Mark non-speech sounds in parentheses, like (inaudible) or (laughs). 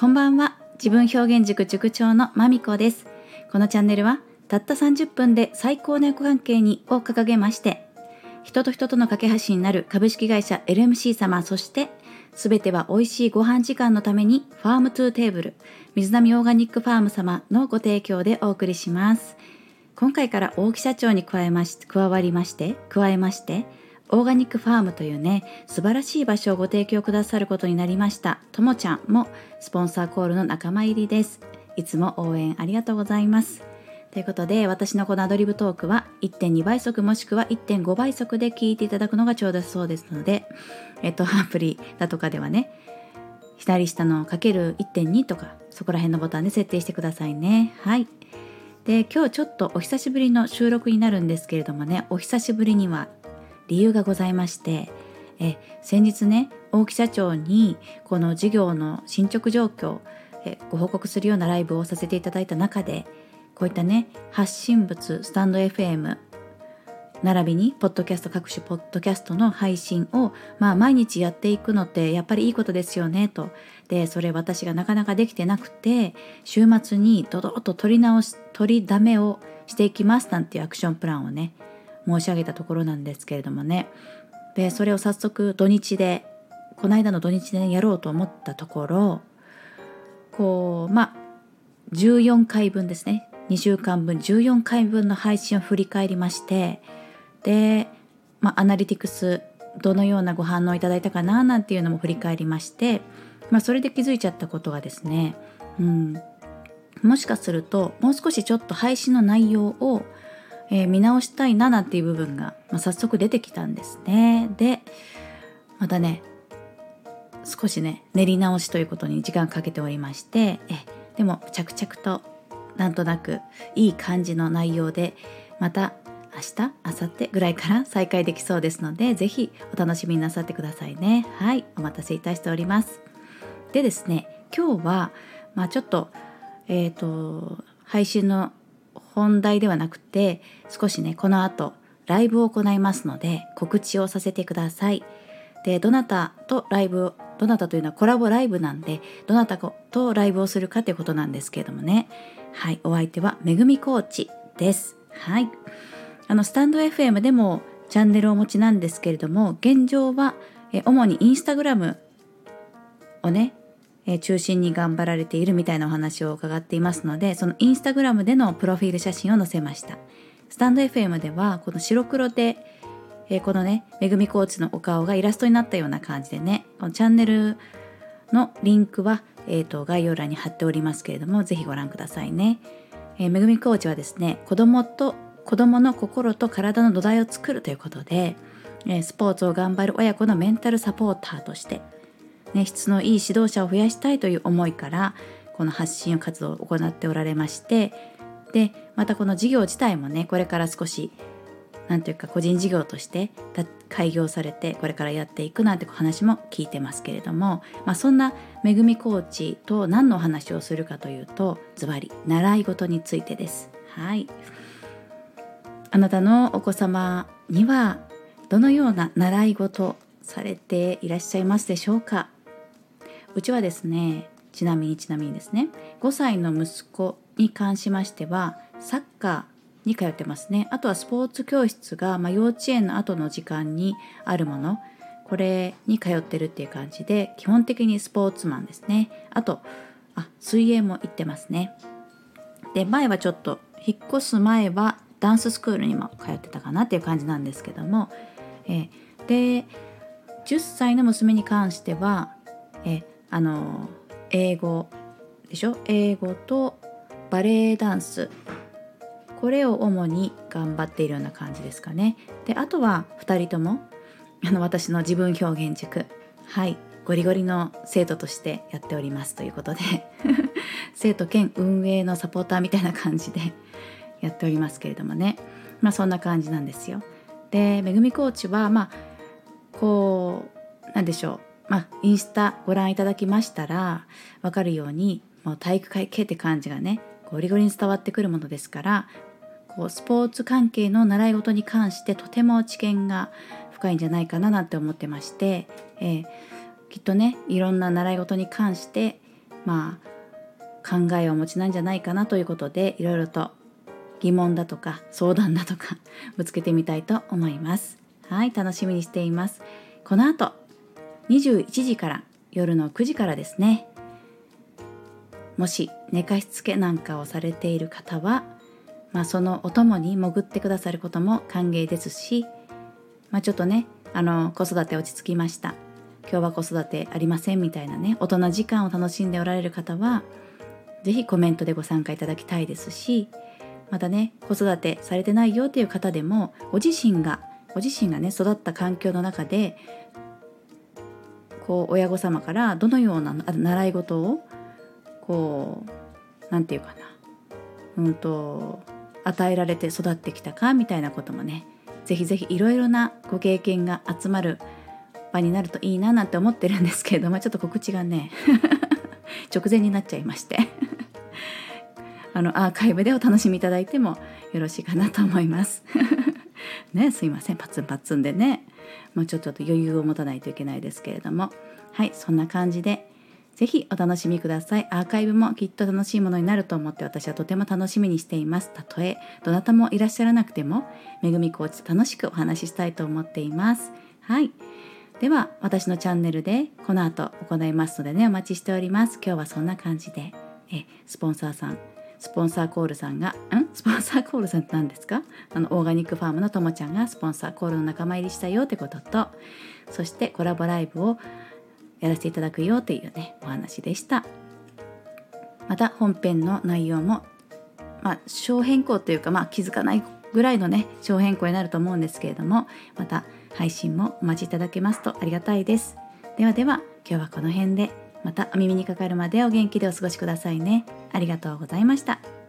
こんばんは。自分表現塾塾長のまみこです。このチャンネルはたった30分で最高の横関係にを掲げまして人と人との架け橋になる株式会社 LMC 様そしてすべては美味しいご飯時間のために Farm to Table 水波オーガニックファーム様のご提供でお送りします。今回から大木社長に加えまし加わりまして加えましてオーガニックファームというね素晴らしい場所をご提供くださることになりました。ともちゃんもスポンサーコールの仲間入りです。いつも応援ありがとうございます。ということで私のこのアドリブトークは1.2倍速もしくは1.5倍速で聞いていただくのがちょうどそうですのでえっとアプリだとかではね左下のかける1.2とかそこら辺のボタンで設定してくださいね。はい。で今日ちょっとお久しぶりの収録になるんですけれどもねお久しぶりには理由がございましてえ先日ね大木社長にこの事業の進捗状況えご報告するようなライブをさせていただいた中でこういったね発信物スタンド FM 並びにポッドキャスト各種ポッドキャストの配信を、まあ、毎日やっていくのってやっぱりいいことですよねと。でそれ私がなかなかできてなくて週末にドドッと取り直し取りだめをしていきますなんていうアクションプランをね申し上げたところなんですけれどもね。でそれを早速土日でこの間の土日で、やろうと思ったところこうまあ14回分ですね。2週間分14回分の配信を振り返りましてで、まあ、アナリティクスどのようなご反応いただいたかななんていうのも振り返りまして、まあ、それで気づいちゃったことがですね、うん、もしかするともう少しちょっと配信の内容をえー、見直したいななんていう部分が、まあ、早速出てきたんですね。でまたね少しね練り直しということに時間かけておりましてえでも着々となんとなくいい感じの内容でまた明日明後日ぐらいから (laughs) 再開できそうですので是非お楽しみになさってくださいねはいお待たせいたしておりますでですね今日はまあちょっとえっ、ー、と配信の本題ではなくて少しねこの後ライブを行いますので告知をさせてください。でどなたとライブをどなたというのはコラボライブなんでどなたとライブをするかということなんですけれどもね。はいお相手はめぐみコーチです。はい。あのスタンド FM でもチャンネルをお持ちなんですけれども現状はえ主にインスタグラムをねえ中心に頑張られているみたいなお話を伺っていますのでそのインスタグラムでのプロフィール写真を載せました。スタンド FM ではこの白黒で、え、このねめぐみコーチのお顔がイラストになったような感じでねこのチャンネルのリンクは、えーと、概要欄に貼っておりますけれどもぜひご覧くださいね、えー、めぐみコーチはですね子供と子供の心と体の土台を作るということで、え、スポーツを頑張る親子のメンタルサポーターとしてね、質のいい指導者を増やしたいという思いからこの発信活動を行っておられましてでまたこの事業自体もねこれから少し何というか個人事業として開業されてこれからやっていくなんて話も聞いてますけれども、まあ、そんなめぐみコーチと何のお話をするかというとズバリ習い事についてです。はいあなたのお子様にはどのような習い事されていらっしゃいますでしょうか？うちはですねちなみにちなみにですね5歳の息子に関しましてはサッカーに通ってますね。あとはスポーツ教室が、まあ、幼稚園の後の時間にあるもの。これに通ってるっていう感じで基本的にスポーツマンですね。あとあ水泳も行ってますね。で前はちょっと引っ越す前はダンススクールにも通ってたかなっていう感じなんですけども、え、で10歳の娘に関してはえあの英語でしょ？英語とバレエダンス。これを主に頑張っているような感じですかね。であとは2人ともあの私の自分表現塾。はい。ゴリゴリの生徒としてやっております。ということで。(laughs) 生徒兼運営のサポーターみたいな感じで (laughs) やっておりますけれどもね。まあそんな感じなんですよ。でめぐみコーチはまあこうなんでしょう。まあ、インスタご覧いただきましたら分かるようにもう体育会系って感じがねゴリゴリに伝わってくるものですからこうスポーツ関係の習い事に関してとても知見が深いんじゃないかななんて思ってまして、えー、きっとねいろんな習い事に関してまあ考えをお持ちなんじゃないかなということでいろいろと疑問だとか相談だとかぶつけてみたいと思います。はい楽しみにしています。この後21時から夜の9時からですね。もし寝かしつけなんかをされている方は、まあ、そのお供に潜ってくださることも歓迎ですし、まあ、ちょっとねあの子育て落ち着きました。今日は子育てありませんみたいなね大人時間を楽しんでおられる方は是非コメントでご参加いただきたいですしまたね子育てされてないよという方でもご自身がご自身がね育った環境の中でこう親御様からどのような習い事をこう何て言うかなうんと与えられて育ってきたかみたいなこともねぜひぜひいろいろなご経験が集まる場になるといいななんて思ってるんですけれどもちょっと告知がね (laughs) 直前になっちゃいまして。(laughs) あのアーカイブでお楽しみいただいてもよろしいかなと思います。(laughs) ねすいません。パツンパツンでね。もうちょっと余裕を持たないといけないですけれどもはいそんな感じでぜひお楽しみください。アーカイブもきっと楽しいものになると思って私はとても楽しみにしています。たとえどなたもいらっしゃらなくても、めぐみコーチと楽しくお話ししたいと思っています。はい。では私のチャンネルでこの後行いますのでねお待ちしております今日はそんな感じでえスポンサーさんスポンサーコールさんがん？スポンサーコールさんって何ですか？あのオーガニックファームのともちゃんがスポンサーコールの仲間入りしたよってこととそしてコラボライブをやらせていただくよっていうねお話でした。また本編の内容もまあ小変更というかまあ気づかないぐらいのね小変更になると思うんですけれどもまた配信もお待ちいただけますとありがたいです。ではでは今日はこの辺で。またお耳にかかるまでお元気でお過ごしくださいね。ありがとうございました。